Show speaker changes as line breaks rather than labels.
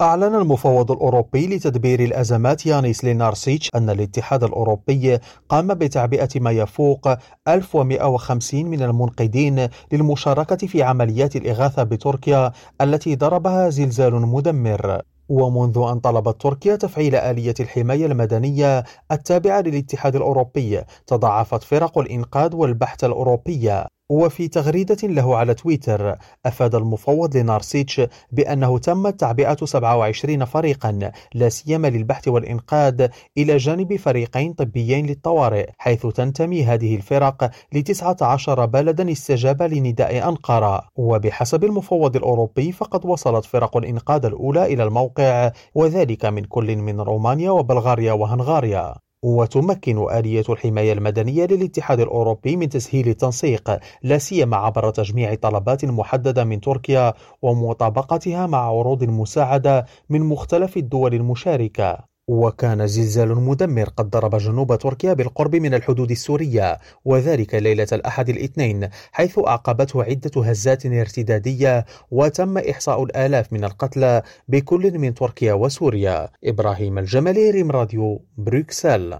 أعلن المفوض الأوروبي لتدبير الأزمات يانيس لينارسيتش أن الاتحاد الأوروبي قام بتعبئة ما يفوق 1150 من المنقذين للمشاركة في عمليات الإغاثة بتركيا التي ضربها زلزال مدمر. ومنذ أن طلبت تركيا تفعيل آلية الحماية المدنية التابعة للاتحاد الأوروبي تضاعفت فرق الإنقاذ والبحث الأوروبية وفي تغريدة له على تويتر أفاد المفوض لنارسيتش بأنه تم تعبئة 27 فريقا لا سيما للبحث والإنقاذ إلى جانب فريقين طبيين للطوارئ حيث تنتمي هذه الفرق ل 19 بلدا استجاب لنداء أنقرة. وبحسب المفوض الأوروبي فقد وصلت فرق الإنقاذ الأولى إلى الموقع وذلك من كل من رومانيا وبلغاريا وهنغاريا. وتمكن آلية الحماية المدنية للاتحاد الأوروبي من تسهيل التنسيق لا سيما عبر تجميع طلبات محددة من تركيا ومطابقتها مع عروض المساعدة من مختلف الدول المشاركة. وكان زلزال مدمر قد ضرب جنوب تركيا بالقرب من الحدود السورية وذلك ليلة الأحد الاثنين حيث أعقبته عدة هزات ارتدادية وتم إحصاء الآلاف من القتلى بكل من تركيا وسوريا. إبراهيم الجمالي ريم راديو بروكسل.